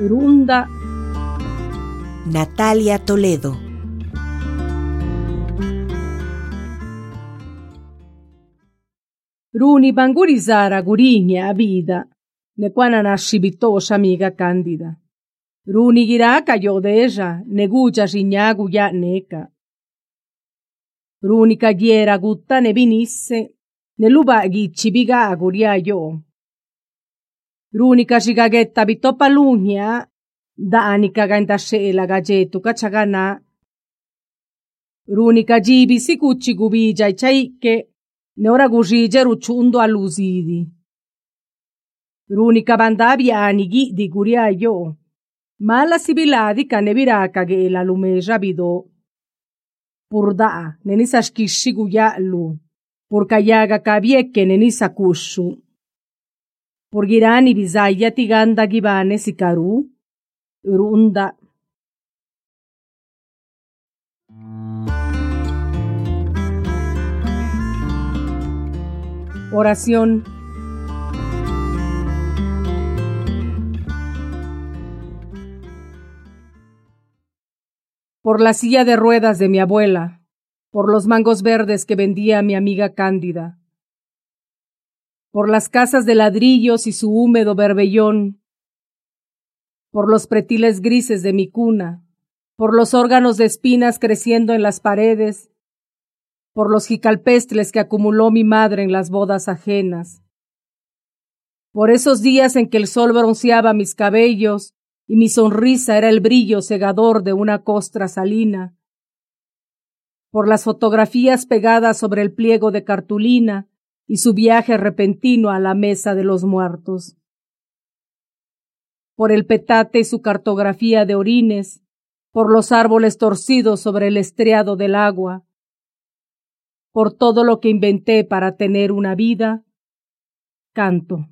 Runda. Natalia Toledo. Runi pangurisara gurigna a vida, ne quana nasci bitosha amica candida. Runi giraka yodeja, negucha signagu ya neca. Runi cagliera gutta ne vinisse, ne luba ghici biga guria yo. runica si gaghetta bitoppa lugna, danica gainta scela gagetto cacciagana. Runica gibi si cucci gubigia e ciaicche, ne ora gugige ruciundo all'usidi. Runica bandabia anighi di curiaio, ma la sibiladica ne viraca che la lume giabido. Purda, ne nisa schisci guiallu, purca iaga ne nisa. Purgirani bizaya tiganda gibane sikaru. Runda. Oración. Por la silla de ruedas de mi abuela, por los mangos verdes que vendía mi amiga Cándida, por las casas de ladrillos y su húmedo berbellón, por los pretiles grises de mi cuna, por los órganos de espinas creciendo en las paredes, por los jicalpestres que acumuló mi madre en las bodas ajenas, por esos días en que el sol bronceaba mis cabellos y mi sonrisa era el brillo cegador de una costra salina, por las fotografías pegadas sobre el pliego de cartulina y su viaje repentino a la mesa de los muertos, por el petate y su cartografía de orines, por los árboles torcidos sobre el estriado del agua, por todo lo que inventé para tener una vida, canto.